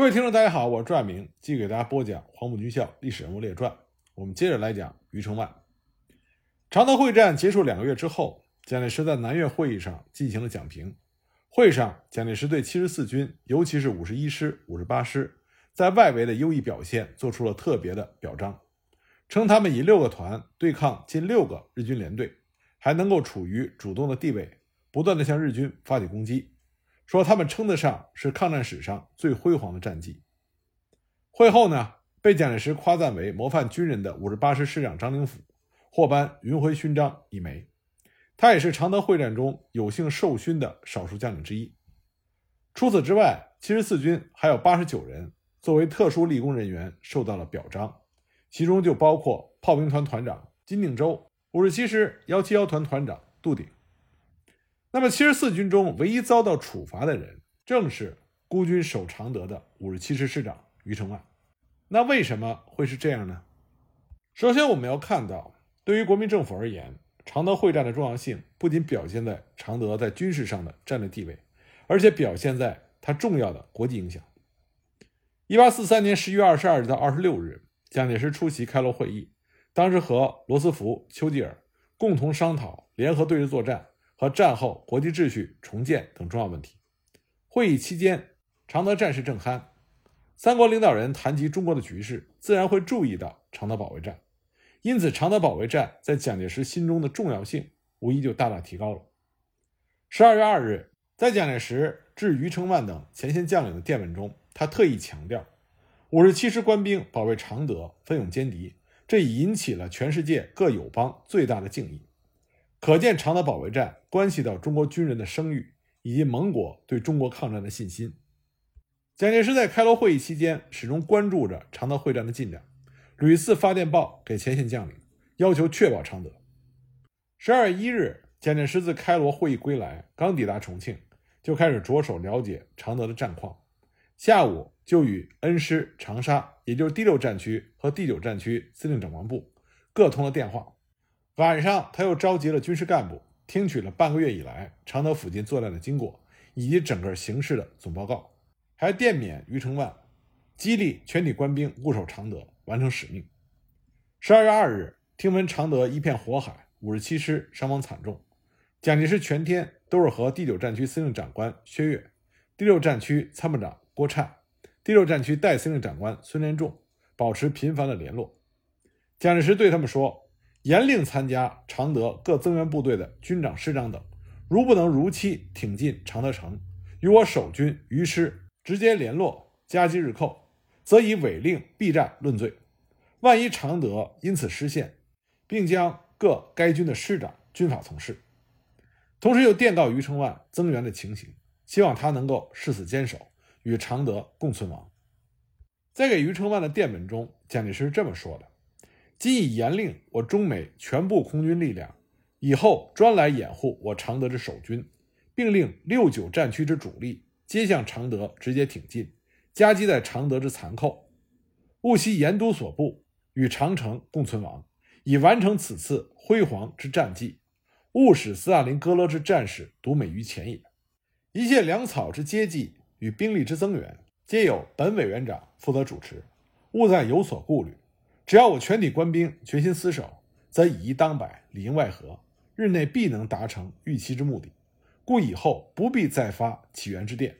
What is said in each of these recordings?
各位听众，大家好，我是朱爱明，继续给大家播讲《黄埔军校历史人物列传》。我们接着来讲余承万。常德会战结束两个月之后，蒋介石在南岳会议上进行了讲评。会上，蒋介石对七十四军，尤其是五十一师、五十八师在外围的优异表现做出了特别的表彰，称他们以六个团对抗近六个日军联队，还能够处于主动的地位，不断的向日军发起攻击。说他们称得上是抗战史上最辉煌的战绩。会后呢，被蒋介石夸赞为模范军人的五十八师师长张灵甫获颁云辉勋章一枚，他也是常德会战中有幸受勋的少数将领之一。除此之外，七十四军还有八十九人作为特殊立功人员受到了表彰，其中就包括炮兵团团长金定洲、五十七师幺七幺团团长杜鼎。那么，七十四军中唯一遭到处罚的人，正是孤军守常德的五十七师师长余承万。那为什么会是这样呢？首先，我们要看到，对于国民政府而言，常德会战的重要性不仅表现在常德在军事上的战略地位，而且表现在它重要的国际影响。一八四三年十一月二十二日到二十六日，蒋介石出席开罗会议，当时和罗斯福、丘吉尔共同商讨联合对日作战。和战后国际秩序重建等重要问题。会议期间，常德战事正酣，三国领导人谈及中国的局势，自然会注意到常德保卫战，因此常德保卫战在蒋介石心中的重要性无疑就大大提高了。十二月二日，在蒋介石致余承万等前线将领的电文中，他特意强调，五十七师官兵保卫常德，奋勇歼敌，这已引起了全世界各友邦最大的敬意。可见常德保卫战关系到中国军人的声誉以及盟国对中国抗战的信心。蒋介石在开罗会议期间始终关注着常德会战的进展，屡次发电报给前线将领，要求确保常德。十二月一日，蒋介石自开罗会议归来，刚抵达重庆，就开始着手了解常德的战况。下午就与恩施、长沙，也就是第六战区和第九战区司令长官部各通了电话。晚上，他又召集了军事干部，听取了半个月以来常德附近作战的经过以及整个形势的总报告，还电勉余承万，激励全体官兵固守常德，完成使命。十二月二日，听闻常德一片火海，五十七师伤亡惨重，蒋介石全天都是和第九战区司令长官薛岳、第六战区参谋长郭忏、第六战区代司令长官孙连仲保持频繁的联络。蒋介石对他们说。严令参加常德各增援部队的军长、师长等，如不能如期挺进常德城，与我守军余师直接联络，夹击日寇，则以违令避战论罪。万一常德因此失陷，并将各该军的师长军法从事。同时又电告余承万增援的情形，希望他能够誓死坚守，与常德共存亡。在给余承万的电文中，蒋介石这么说的。今已严令我中美全部空军力量，以后专来掩护我常德之守军，并令六九战区之主力皆向常德直接挺进，夹击在常德之残寇。务悉严督所部与长城共存亡，以完成此次辉煌之战绩。勿使斯大林格勒之战士独美于前也。一切粮草之接济与兵力之增援，皆由本委员长负责主持，勿再有所顾虑。只要我全体官兵决心死守，则以一当百，里应外合，日内必能达成预期之目的。故以后不必再发起源之电，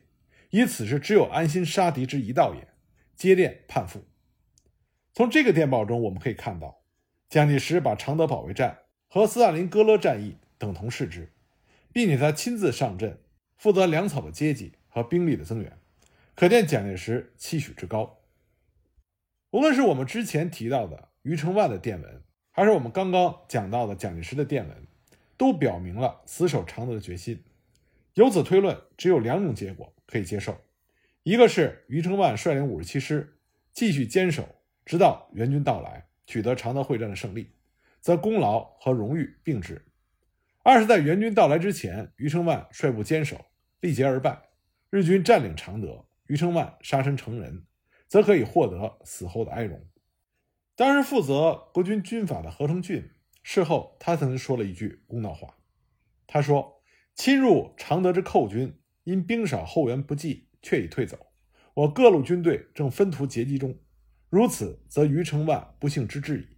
以此时只有安心杀敌之一道也。接电叛复。从这个电报中，我们可以看到，蒋介石把常德保卫战和斯大林格勒战役等同视之，并且他亲自上阵，负责粮草的接济和兵力的增援，可见蒋介石期许之高。无论是我们之前提到的余承万的电文，还是我们刚刚讲到的蒋介石的电文，都表明了死守常德的决心。由此推论，只有两种结果可以接受：一个是余承万率领五十七师继续坚守，直到援军到来，取得常德会战的胜利，则功劳和荣誉并置；二是在援军到来之前，余承万率部坚守，力竭而败，日军占领常德，余承万杀身成仁。则可以获得死后的哀荣。当时负责国军军法的何成俊，事后他曾经说了一句公道话，他说：“侵入常德之寇军，因兵少后援不济，却已退走。我各路军队正分途截击中，如此则余承万不幸之至矣。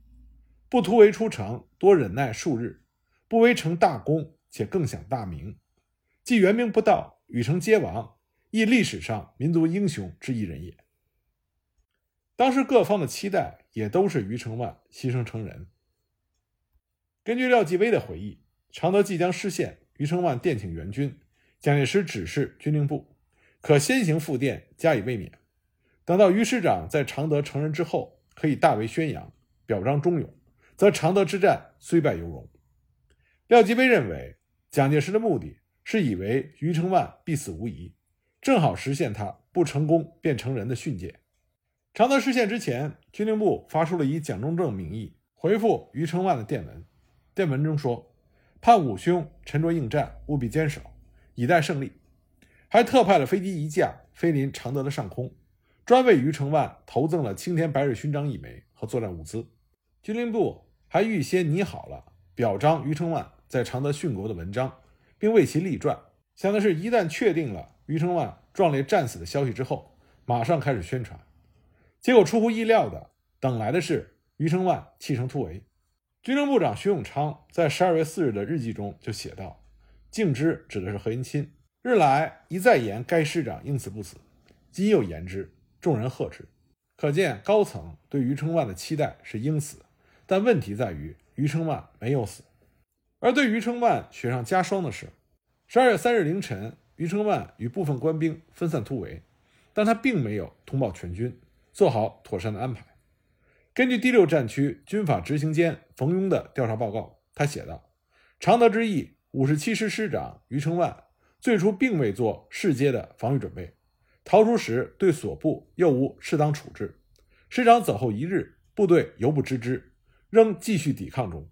不突围出城，多忍耐数日，不为成大功，且更享大名。既元明不到，禹城皆亡，亦历史上民族英雄之一人也。当时各方的期待也都是余承万牺牲成人。根据廖继威的回忆，常德即将失陷，余承万电请援军，蒋介石指示军令部，可先行复电加以卫冕。等到余师长在常德成人之后，可以大为宣扬，表彰忠勇。则常德之战虽败犹荣。廖继威认为，蒋介石的目的是以为余承万必死无疑，正好实现他不成功便成仁的训诫。常德失陷之前，军令部发出了以蒋中正名义回复余承万的电文。电文中说：“盼五兄沉着应战，务必坚守，以待胜利。”还特派了飞机一架飞临常德的上空，专为余承万投赠了青天白日勋章一枚和作战物资。军令部。还预先拟好了表彰余承万在常德殉国的文章，并为其立传，想的是一旦确定了余承万壮烈战死的消息之后，马上开始宣传。结果出乎意料的，等来的是余承万弃城突围。军政部长徐永昌在十二月四日的日记中就写道：“敬之指的是何应钦，日来一再言该师长应死不死，今又言之，众人贺之。可见高层对余承万的期待是应死。”但问题在于，余承万没有死。而对余承万雪上加霜的是，十二月三日凌晨，余承万与部分官兵分散突围，但他并没有通报全军，做好妥善的安排。根据第六战区军法执行监冯庸的调查报告，他写道：“常德之役，五十七师师长余承万最初并未做适阶的防御准备，逃出时对所部又无适当处置。师长走后一日，部队犹不知之。”仍继续抵抗中。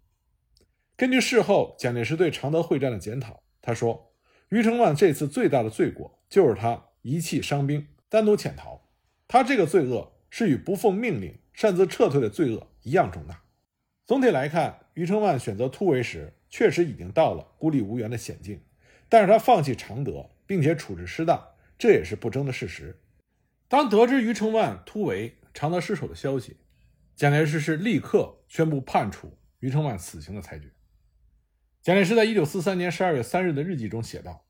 根据事后蒋介石对常德会战的检讨，他说：“余承万这次最大的罪过就是他遗弃伤兵，单独潜逃。他这个罪恶是与不奉命令擅自撤退的罪恶一样重大。”总体来看，余承万选择突围时，确实已经到了孤立无援的险境。但是他放弃常德，并且处置失当，这也是不争的事实。当得知余承万突围、常德失守的消息，蒋介石是立刻宣布判处余承万死刑的裁决。蒋介石在一九四三年十二月三日的日记中写道：“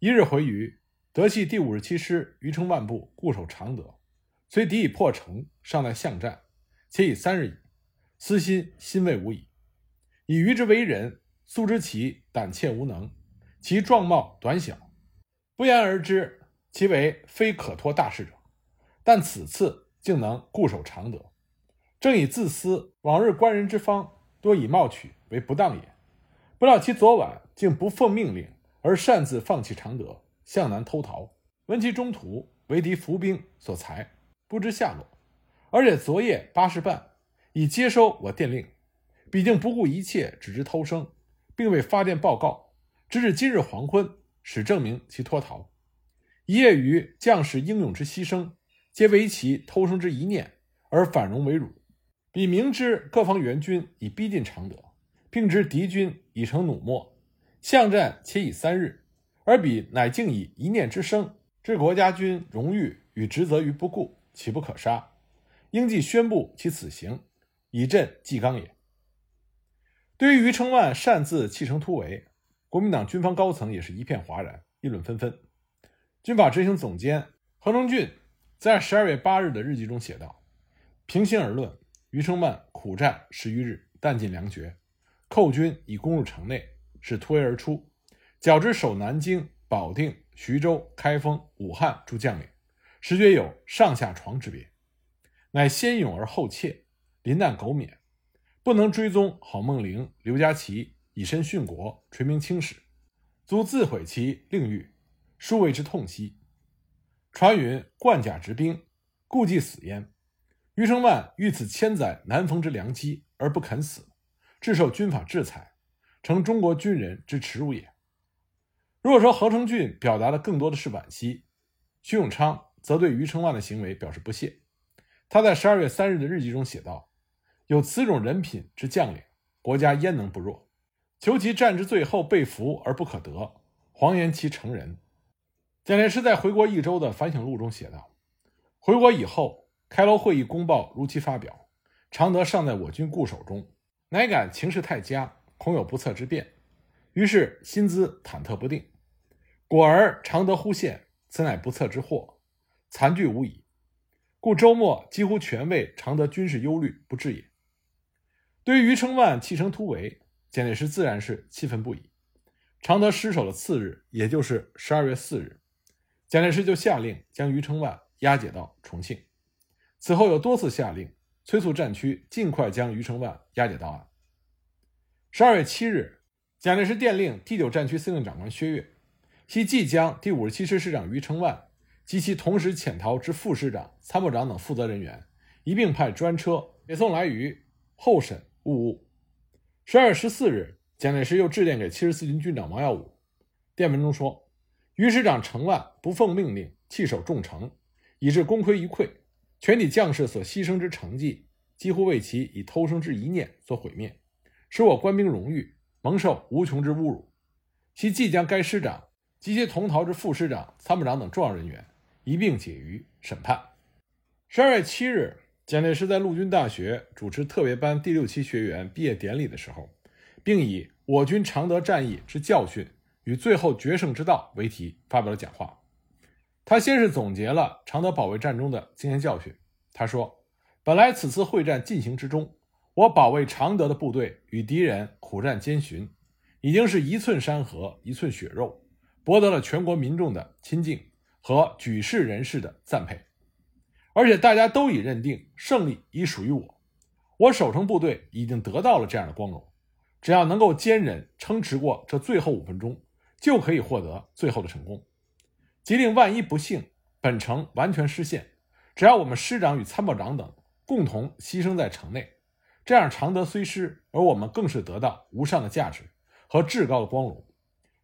一日回余，德系第五十七师余承万部固守常德，虽敌已破城，尚在巷战，且已三日矣，私心欣慰无已。以余之为人，素知其胆怯无能，其状貌短小，不言而知其为非可托大事者。但此次竟能固守常德。”正以自私，往日官人之方，多以貌取为不当也。不料其昨晚竟不奉命令，而擅自放弃常德，向南偷逃。闻其中途为敌伏兵所裁，不知下落。而且昨夜八时半已接收我电令，毕竟不顾一切，只知偷生，并未发电报告，直至今日黄昏，始证明其脱逃。一夜余将士英勇之牺牲，皆为其偷生之一念而反荣为辱。彼明知各方援军已逼近常德，并知敌军已成弩末，巷战且已三日，而彼乃竟以一念之生置国家军荣誉与职责于不顾，岂不可杀？应即宣布其死刑，以振纪纲也。对于余承万擅自弃城突围，国民党军方高层也是一片哗然，议论纷纷。军法执行总监何成俊在十二月八日的日记中写道：“平心而论。”余承万苦战十余日，弹尽粮绝，寇军已攻入城内，是突围而出，较之守南京、保定、徐州、开封、武汉诸将领，实觉有上下床之别。乃先勇而后怯，临难苟免，不能追踪郝梦龄、刘家齐以身殉国，垂名青史，足自毁其令誉，殊为之痛惜。传云冠甲执兵，故既死焉。余承万遇此千载难逢之良机而不肯死，致受军法制裁，成中国军人之耻辱也。如果说何成俊表达的更多的是惋惜，徐永昌则对余承万的行为表示不屑。他在十二月三日的日记中写道：“有此种人品之将领，国家焉能不弱？求其战之最后被俘而不可得，谎言其成人。”蒋介石在回国一周的反省录中写道：“回国以后，开罗会议公报如期发表，常德尚在我军固守中，乃感情势太佳，恐有不测之变，于是心资忐忑不定。果而常德忽现，此乃不测之祸，残惧无已。故周末几乎全为常德军事忧虑不治也。对于余承万弃城突围，蒋介石自然是气愤不已。常德失守的次日，也就是十二月四日，蒋介石就下令将余承万押解到重庆。此后又多次下令催促战区尽快将余承万押解到案。十二月七日，蒋介石电令第九战区司令长官薛岳，系即将第五十七师师长余承万及其同时潜逃之副师长、参谋长等负责人员一并派专车北送来渝候审务务。十二月十四日。蒋介石又致电给七十四军军长王耀武，电文中说：“余师长程万不奉命令，弃守重城，以致功亏一篑，全体将士所牺牲之成绩，几乎为其以偷生之一念所毁灭，使我官兵荣誉蒙受无穷之侮辱。其即将该师长及其同逃之副师长、参谋长等重要人员一并解于审判。”十二月七日，蒋介石在陆军大学主持特别班第六期学员毕业典礼的时候。并以“我军常德战役之教训与最后决胜之道”为题发表了讲话。他先是总结了常德保卫战中的经验教训。他说：“本来此次会战进行之中，我保卫常德的部队与敌人苦战艰寻，已经是一寸山河一寸血肉，博得了全国民众的亲近和举世人士的赞佩。而且大家都已认定胜利已属于我，我守城部队已经得到了这样的光荣。”只要能够坚忍撑持过这最后五分钟，就可以获得最后的成功。即令万一不幸本城完全失陷，只要我们师长与参谋长等共同牺牲在城内，这样常德虽失，而我们更是得到无上的价值和至高的光荣。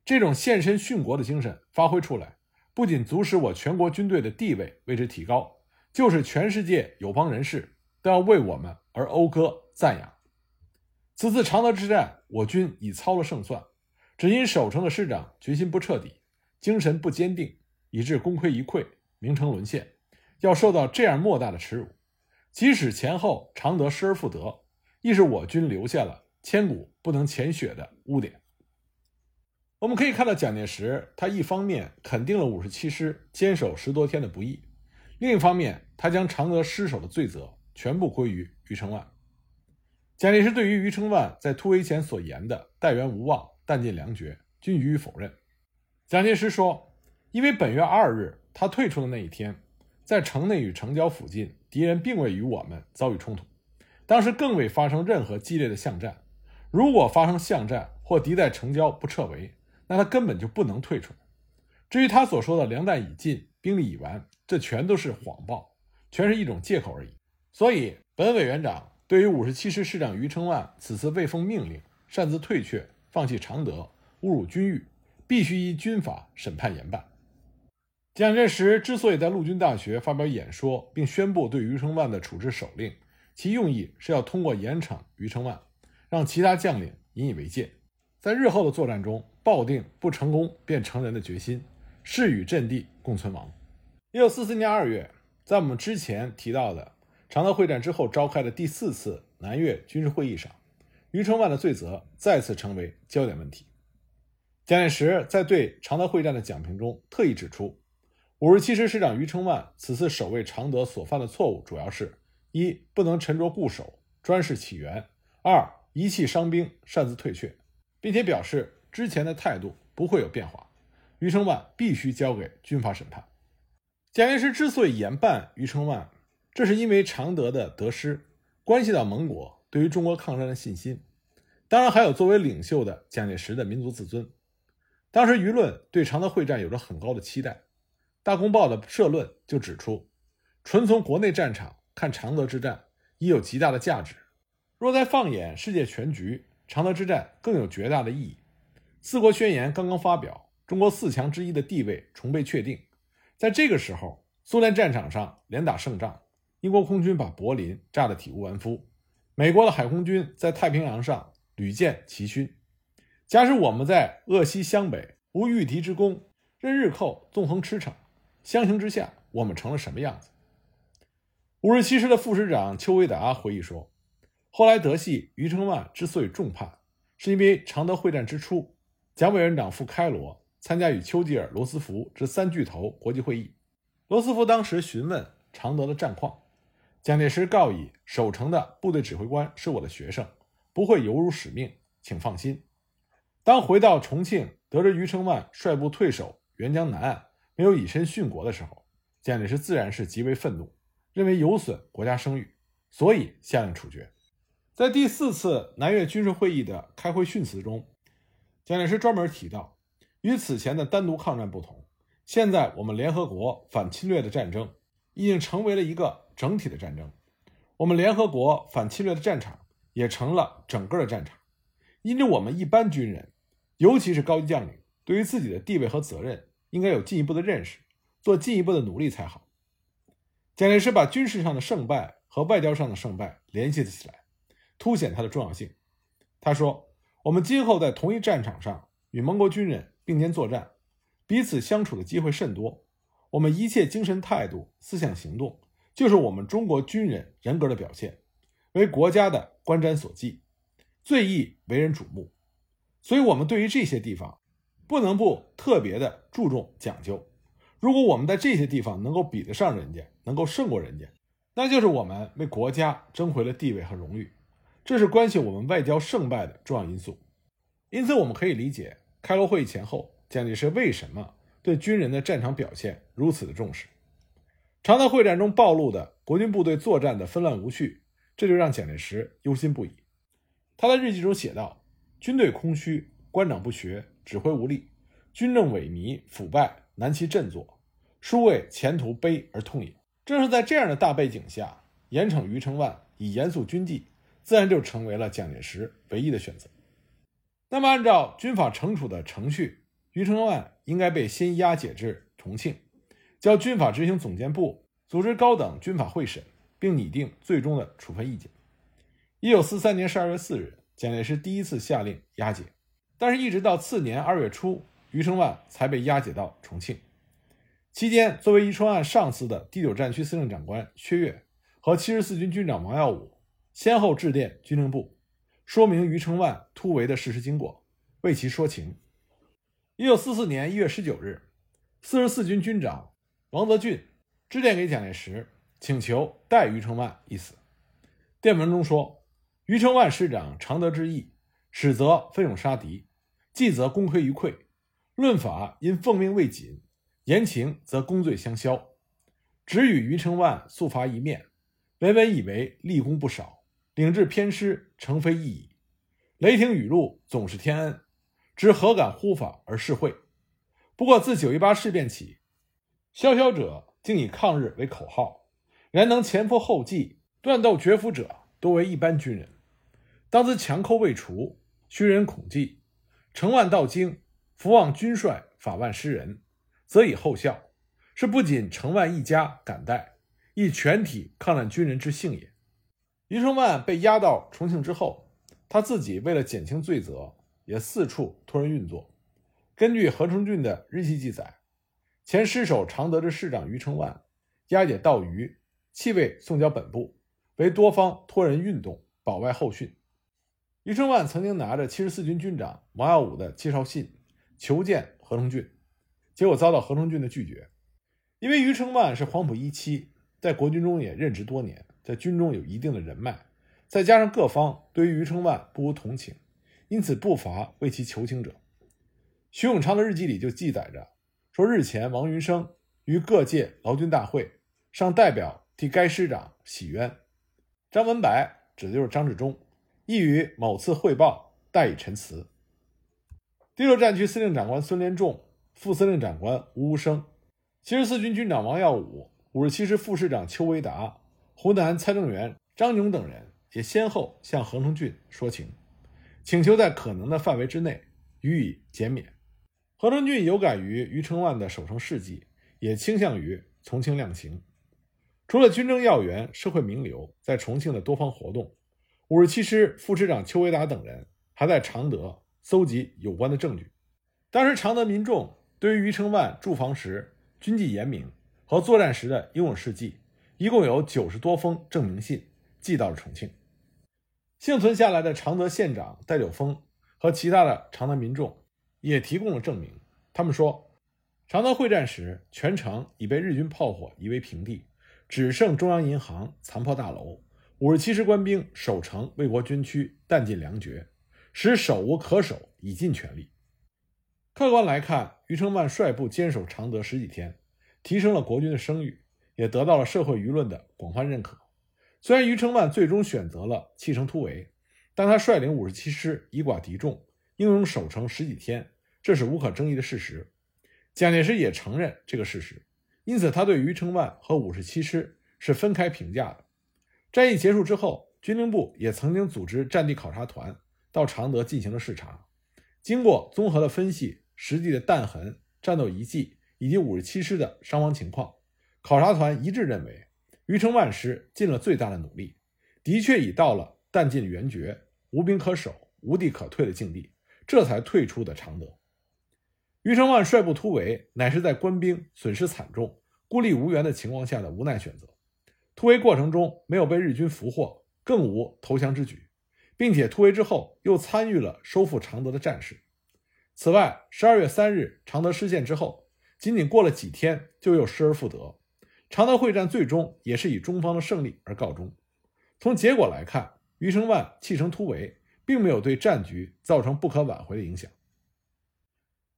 这种献身殉国的精神发挥出来，不仅足使我全国军队的地位为之提高，就是全世界友邦人士都要为我们而讴歌赞扬。此次常德之战，我军已操了胜算，只因守城的师长决心不彻底，精神不坚定，以致功亏一篑，名城沦陷，要受到这样莫大的耻辱。即使前后常德失而复得，亦是我军留下了千古不能潜雪的污点。我们可以看到，蒋介石他一方面肯定了五十七师坚守十多天的不易，另一方面，他将常德失守的罪责全部归于余承万。蒋介石对于余承万在突围前所言的“待援无望，弹尽粮绝”均予以否认。蒋介石说：“因为本月二日他退出的那一天，在城内与城郊附近，敌人并未与我们遭遇冲突，当时更未发生任何激烈的巷战。如果发生巷战或敌在城郊不撤围，那他根本就不能退出。至于他所说的粮弹已尽、兵力已完，这全都是谎报，全是一种借口而已。所以，本委员长。”对于五十七师师长余承万此次未奉命令擅自退却、放弃常德、侮辱军誉，必须依军法审判严办。蒋介石之所以在陆军大学发表演说，并宣布对余承万的处置手令，其用意是要通过严惩余承万，让其他将领引以为戒，在日后的作战中抱定不成功便成仁的决心，誓与阵地共存亡。一九四四年二月，在我们之前提到的。常德会战之后召开的第四次南越军事会议上，余承万的罪责再次成为焦点问题。蒋介石在对常德会战的讲评中特意指出，五十七师师长余承万此次守卫常德所犯的错误主要是：一、不能沉着固守，专事起源；二、遗弃伤兵，擅自退却，并且表示之前的态度不会有变化，余承万必须交给军法审判。蒋介石之所以严办余承万，这是因为常德的得失关系到盟国对于中国抗战的信心，当然还有作为领袖的蒋介石的民族自尊。当时舆论对常德会战有着很高的期待，《大公报》的社论就指出，纯从国内战场看常德之战已有极大的价值，若再放眼世界全局，常德之战更有绝大的意义。四国宣言刚刚发表，中国四强之一的地位重被确定，在这个时候，苏联战场上连打胜仗。英国空军把柏林炸得体无完肤，美国的海空军在太平洋上屡建奇勋。假使我们在鄂西湘北无御敌之功，任日寇纵横驰骋，相形之下，我们成了什么样子？五十七师的副师长邱维达回忆说：“后来德系余承万之所以重判，是因为常德会战之初，蒋委员长赴开罗参加与丘吉尔、罗斯福之三巨头国际会议。罗斯福当时询问常德的战况，蒋介石告以守城的部队指挥官是我的学生，不会有辱使命，请放心。当回到重庆，得知余承万率部退守援江南岸，没有以身殉国的时候，蒋介石自然是极为愤怒。”认为有损国家声誉，所以下令处决。在第四次南越军事会议的开会训词中，蒋介石专门提到，与此前的单独抗战不同，现在我们联合国反侵略的战争已经成为了一个整体的战争，我们联合国反侵略的战场也成了整个的战场。因此，我们一般军人，尤其是高级将领，对于自己的地位和责任，应该有进一步的认识，做进一步的努力才好。蒋介石把军事上的胜败和外交上的胜败联系了起来，凸显它的重要性。他说：“我们今后在同一战场上与盟国军人并肩作战，彼此相处的机会甚多。我们一切精神态度、思想行动，就是我们中国军人人格的表现，为国家的观瞻所记，最易为人瞩目。所以，我们对于这些地方，不能不特别的注重讲究。”如果我们在这些地方能够比得上人家，能够胜过人家，那就是我们为国家争回了地位和荣誉，这是关系我们外交胜败的重要因素。因此，我们可以理解开罗会议前后，蒋介石为什么对军人的战场表现如此的重视。常德会战中暴露的国军部队作战的纷乱无序，这就让蒋介石忧心不已。他在日记中写道：“军队空虚，官长不学，指挥无力，军政萎靡腐败，难其振作。”殊为前途悲而痛也。正是在这样的大背景下，严惩余承万以严肃军纪，自然就成为了蒋介石唯一的选择。那么，按照军法惩处的程序，余承万应该被先押解至重庆，交军法执行总监部组织高等军法会审，并拟定最终的处分意见。一九四三年十二月四日，蒋介石第一次下令押解，但是，一直到次年二月初，余承万才被押解到重庆。期间，作为宜春案上司的第九战区司令长官薛岳和七十四军军长王耀武先后致电军令部，说明余承万突围的事实经过，为其说情。一九四四年一月十九日，四十四军军长王泽俊致电给蒋介石，请求代余承万一死。电文中说：“余承万师长常德之意，始则奋勇杀敌，计则功亏一篑。论法因奉命未谨。”言情则功罪相消，只与余承万速发一面，文文以为立功不少，领至偏师，诚非易矣。雷霆雨露总是天恩，知何敢呼法而示会？不过自九一八事变起，宵宵者竟以抗日为口号，然能前赴后继、断斗绝服者，多为一般军人。当自强寇未除，虚人恐惧，成万到京，福望军帅法万施仁。则以后效，是不仅成万一家感戴，亦全体抗战军人之幸也。余承万被押到重庆之后，他自己为了减轻罪责，也四处托人运作。根据何成俊的日记记载，前师守常德之市长余承万押解道余，弃位送交本部，为多方托人运动，保外候讯。余承万曾经拿着七十四军军长王耀武的介绍信，求见何成俊。结果遭到何成俊的拒绝，因为余承万是黄埔一期，在国军中也任职多年，在军中有一定的人脉，再加上各方对于余承万不无同情，因此不乏为其求情者。徐永昌的日记里就记载着说，日前王云生于各界劳军大会上代表替该师长洗冤，张文白指的就是张治中，亦于某次汇报代以陈词。第六战区司令长官孙连仲。副司令长官吴无生，七十四军军长王耀武，五十七师副师长邱维达，湖南参政员张勇等人也先后向何成俊说情，请求在可能的范围之内予以减免。何成俊有感于余承万的守城事迹，也倾向于从轻量刑。除了军政要员、社会名流在重庆的多方活动，五十七师副师长邱维达等人还在常德搜集有关的证据。当时常德民众。对于余承万驻防时军纪严明和作战时的英勇事迹，一共有九十多封证明信寄到了重庆。幸存下来的常德县长戴柳峰和其他的常德民众也提供了证明。他们说，常德会战时，全城已被日军炮火夷为平地，只剩中央银行残破大楼，五十七师官兵守城为国捐躯，弹尽粮绝，使守无可守，已尽全力。客观来看，余承万率部坚守常德十几天，提升了国军的声誉，也得到了社会舆论的广泛认可。虽然余承万最终选择了弃城突围，但他率领五十七师以寡敌众，英勇守城十几天，这是无可争议的事实。蒋介石也承认这个事实，因此他对余承万和五十七师是分开评价的。战役结束之后，军令部也曾经组织战地考察团到常德进行了视察，经过综合的分析，实际的弹痕、战斗遗迹以及五十七师的伤亡情况，考察团一致认为。余承万师尽了最大的努力，的确已到了弹尽援绝、无兵可守、无地可退的境地，这才退出的常德。余承万率部突围，乃是在官兵损失惨重、孤立无援的情况下的无奈选择。突围过程中没有被日军俘获，更无投降之举，并且突围之后又参与了收复常德的战事。此外，十二月三日常德失陷之后，仅仅过了几天，就又失而复得。常德会战最终也是以中方的胜利而告终。从结果来看，余承万弃城突围，并没有对战局造成不可挽回的影响。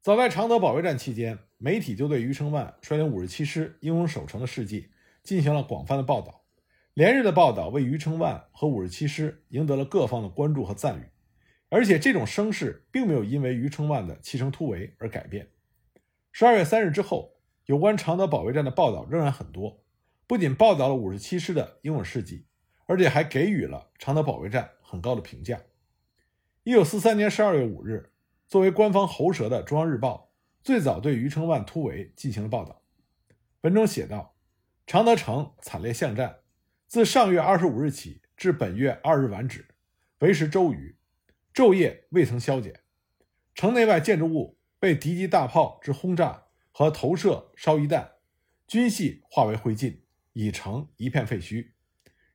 早在常德保卫战期间，媒体就对余承万率领五十七师英勇守城的事迹进行了广泛的报道，连日的报道为余承万和五十七师赢得了各方的关注和赞誉。而且这种声势并没有因为余承万的弃城突围而改变。十二月三日之后。有关常德保卫战的报道仍然很多，不仅报道了五十七师的英勇事迹，而且还给予了常德保卫战很高的评价。一九四三年十二月五日，作为官方喉舌的《中央日报》最早对余承万突围进行了报道。文中写道：“常德城惨烈巷战，自上月二十五日起至本月二日晚止，为时周余，昼夜未曾消减。城内外建筑物被敌机大炮之轰炸。”和投射烧夷弹，均系化为灰烬，已成一片废墟。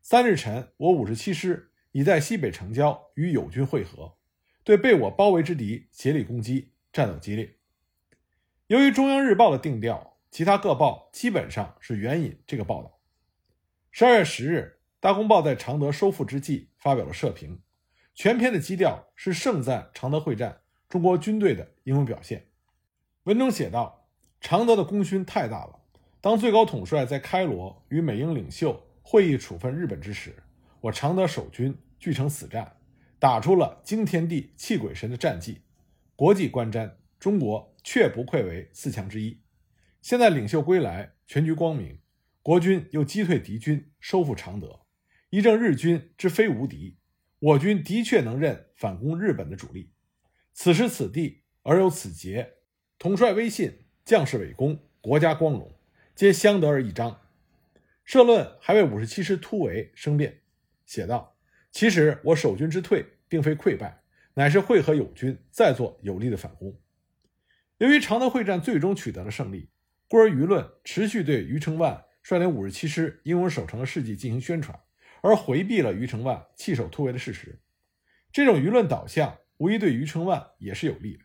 三日晨，我五十七师已在西北城郊与友军会合，对被我包围之敌竭力攻击，战斗激烈。由于中央日报的定调，其他各报基本上是援引这个报道。十二月十日，大公报在常德收复之际发表了社评，全篇的基调是盛赞常德会战中国军队的英勇表现。文中写道。常德的功勋太大了。当最高统帅在开罗与美英领袖会议处分日本之时，我常德守军据成死战，打出了惊天地泣鬼神的战绩。国际观瞻，中国确不愧为四强之一。现在领袖归来，全局光明，国军又击退敌军，收复常德，一证日军之非无敌。我军的确能任反攻日本的主力。此时此地而有此节，统帅威信。将士伟功，国家光荣，皆相得而益彰。社论还为五十七师突围申辩，写道：“其实我守军之退，并非溃败，乃是会合友军，再做有力的反攻。”由于常德会战最终取得了胜利，故而舆论持续对余承万率领五十七师英勇守城的事迹进行宣传，而回避了余承万弃守突围的事实。这种舆论导向无疑对余承万也是有利的。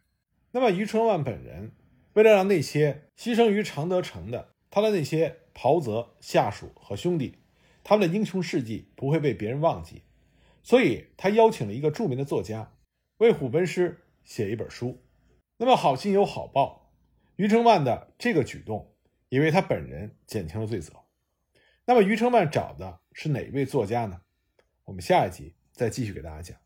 那么，余承万本人？为了让那些牺牲于常德城的他的那些袍泽下属和兄弟，他们的英雄事迹不会被别人忘记，所以他邀请了一个著名的作家为虎贲师写一本书。那么好心有好报，余承万的这个举动也为他本人减轻了罪责。那么余承万找的是哪位作家呢？我们下一集再继续给大家讲。